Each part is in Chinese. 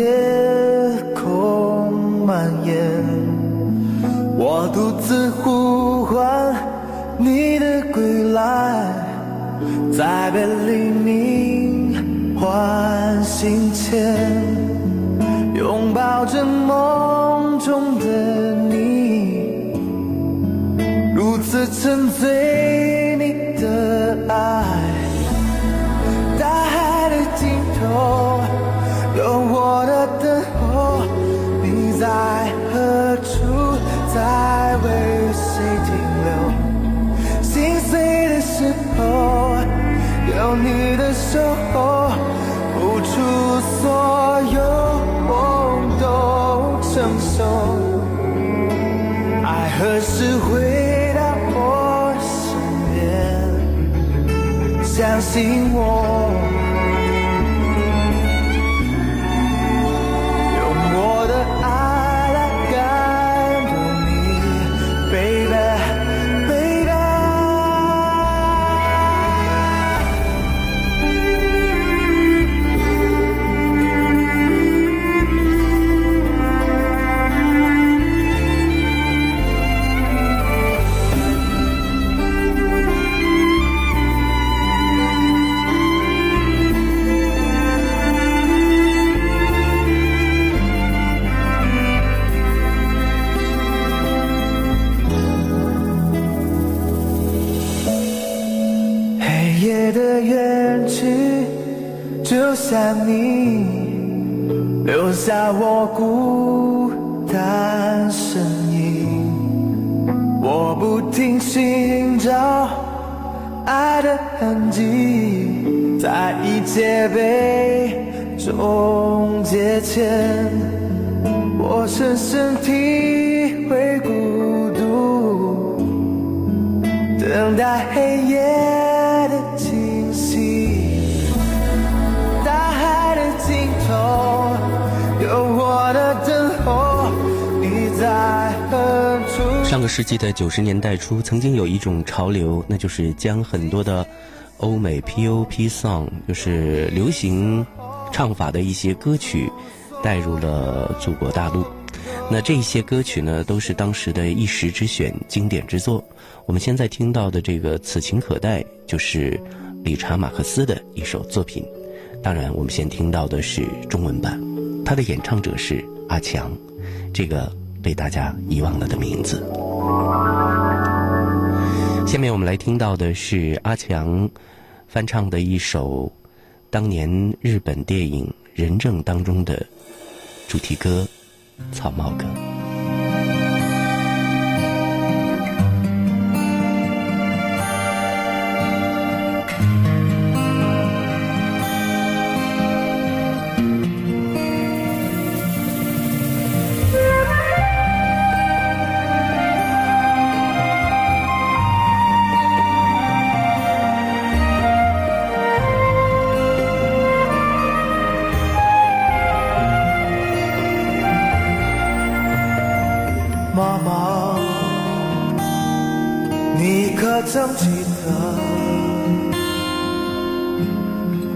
夜空蔓延。我独自呼唤你的归来，在别离明唤醒前，拥抱着梦中的你，如此沉醉在为谁停留？心碎的时候，有你的守候，付出所有我都承受。爱何时回到我身边？相信我，留下你留下我孤单身影。我不停寻找爱的痕迹，在一切被终结前，我深深体会孤独。等待黑夜上个世纪的九十年代初，曾经有一种潮流，那就是将很多的欧美 P.O.P. song，就是流行唱法的一些歌曲，带入了祖国大陆。那这些歌曲呢，都是当时的一时之选、经典之作。我们现在听到的这个《此情可待》，就是理查·马克思的一首作品。当然，我们先听到的是中文版，它的演唱者是阿强，这个被大家遗忘了的名字。下面我们来听到的是阿强翻唱的一首当年日本电影《人证》当中的主题歌《草帽歌》。《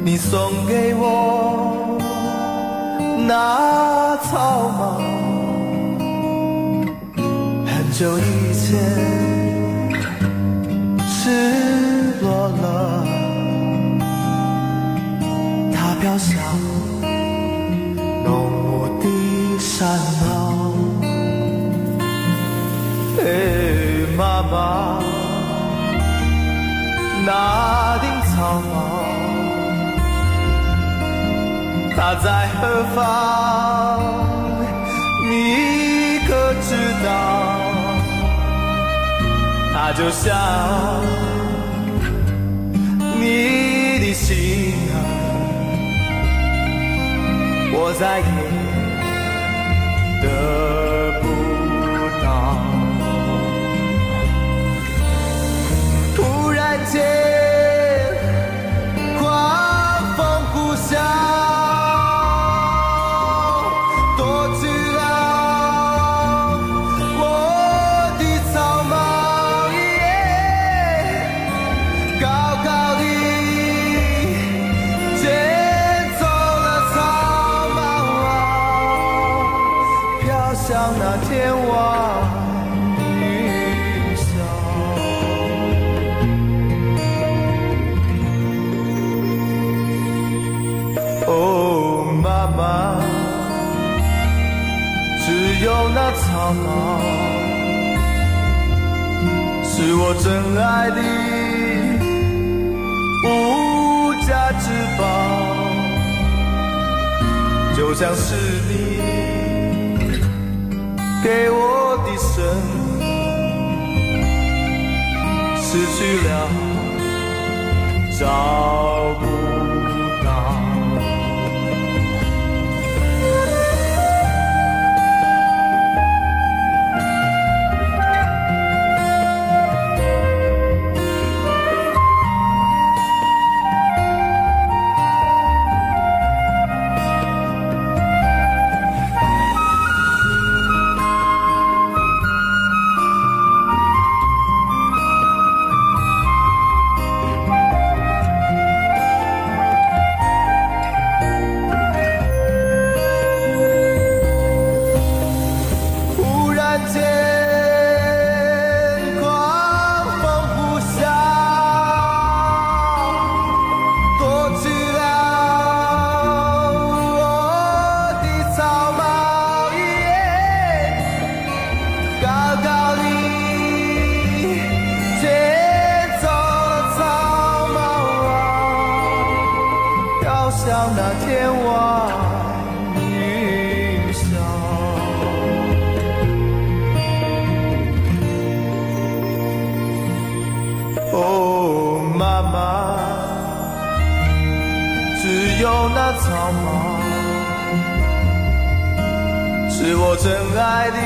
你送给我那草帽，很久以前赤裸了，它飘向浓雾的山坳。哎，妈妈，那顶草帽。他在何方？你可知道？他就像你的心啊，我再也得不到。突然间。有那草帽是我真爱的无价之宝，就像是你给我的生失去了找不。妈妈，只有那草帽，是我真爱的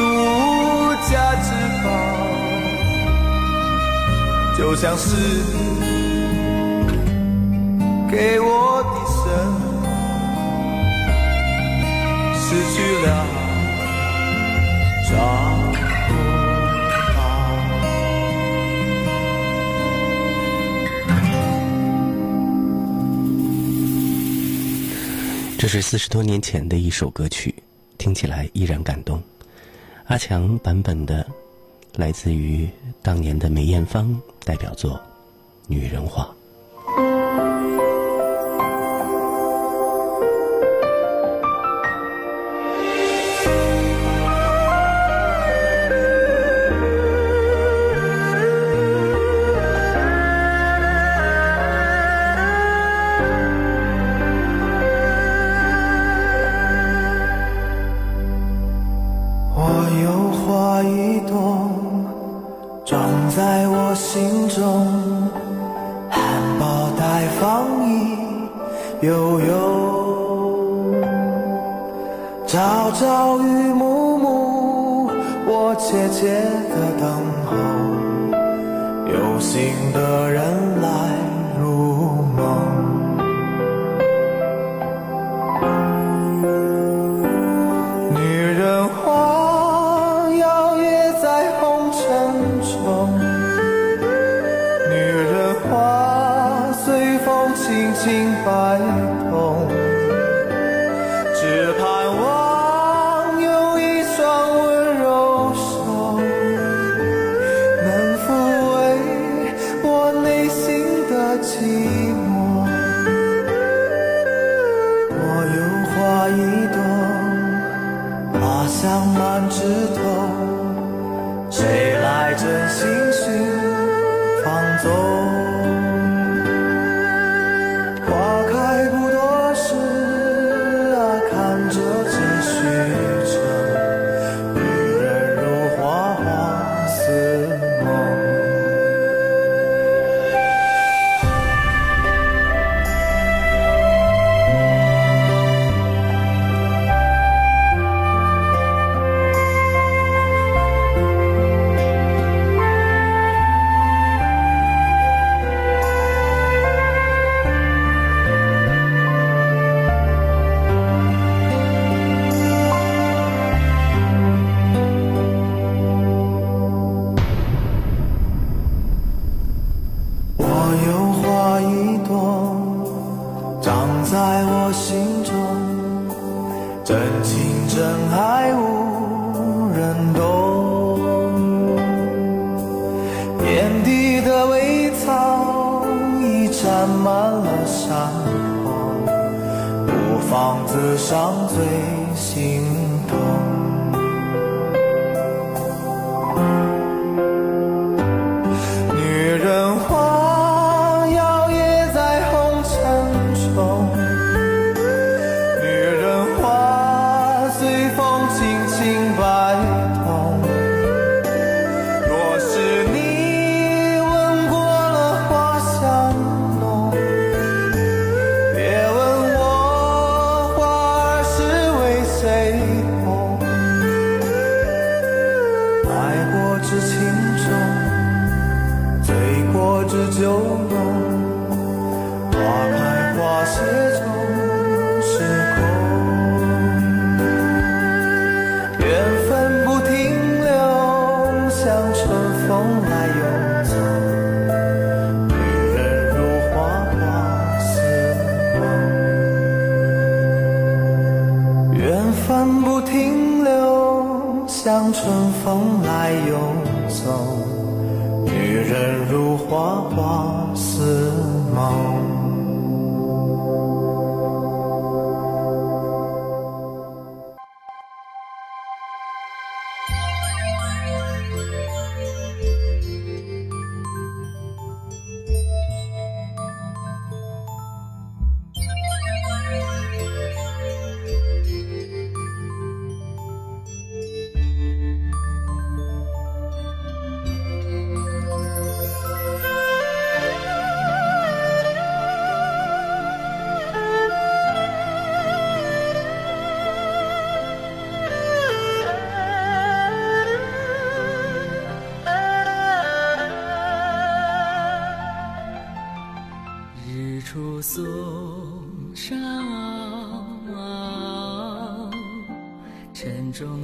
无价之宝，就像是。给我的神。失去了。这是四十多年前的一首歌曲，听起来依然感动。阿强版本的，来自于当年的梅艳芳代表作《女人花》。有心的人来。reality 在我心中真情真爱无人懂。遍地的微草已占满了山坡孤芳自赏最。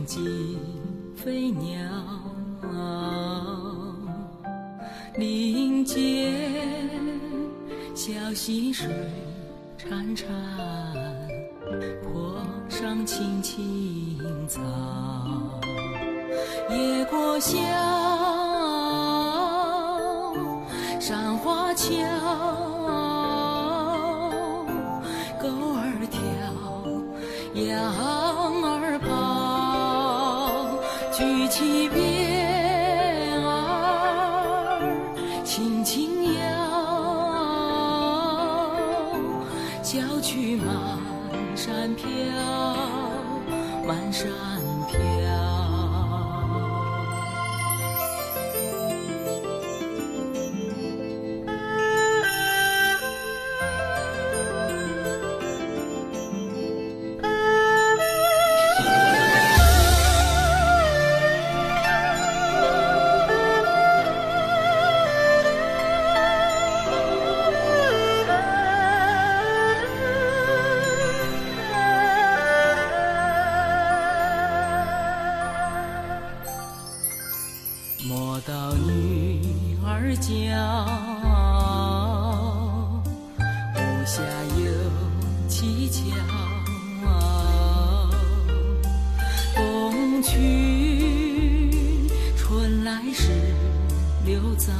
惊飞鸟。林间小溪水潺潺坡上青青草。野果香山花俏山。有蹊跷，冬去春来十六载。